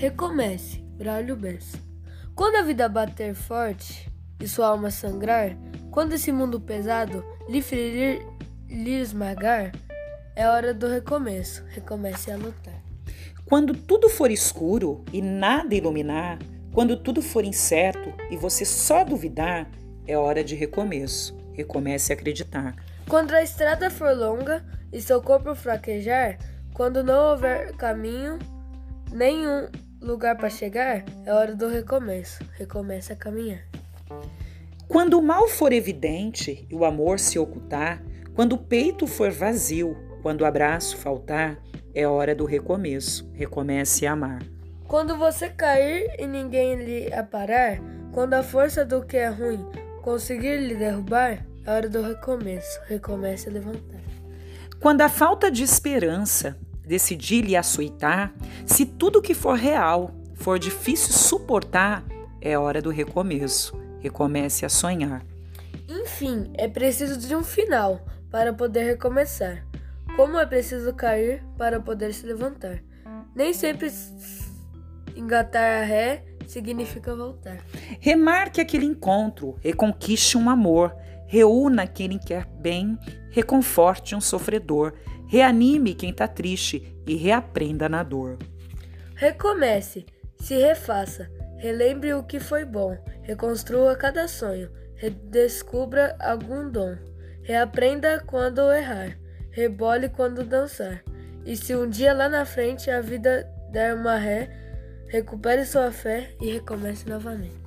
Recomece, Braulio Bessa. Quando a vida bater forte e sua alma sangrar, quando esse mundo pesado lhe ferir, lhe esmagar, é hora do recomeço. Recomece a lutar. Quando tudo for escuro e nada iluminar, quando tudo for incerto e você só duvidar, é hora de recomeço. Recomece a acreditar. Quando a estrada for longa e seu corpo fraquejar, quando não houver caminho, nenhum lugar para chegar, é hora do recomeço. Recomece a caminhar. Quando o mal for evidente e o amor se ocultar, quando o peito for vazio, quando o abraço faltar, é hora do recomeço. Recomece a amar. Quando você cair e ninguém lhe aparar, quando a força do que é ruim conseguir lhe derrubar, é hora do recomeço. Recomece a levantar. Quando a falta de esperança decidir lhe açoitar, se tudo que for real for difícil suportar, é hora do recomeço. Recomece a sonhar. Enfim, é preciso de um final para poder recomeçar. Como é preciso cair para poder se levantar. Nem sempre engatar a ré significa voltar. Remarque aquele encontro, reconquiste um amor, reúna quem quer bem, reconforte um sofredor, reanime quem está triste e reaprenda na dor. Recomece, se refaça, relembre o que foi bom, reconstrua cada sonho, redescubra algum dom, reaprenda quando errar, rebole quando dançar. E se um dia lá na frente a vida der uma ré, recupere sua fé e recomece novamente.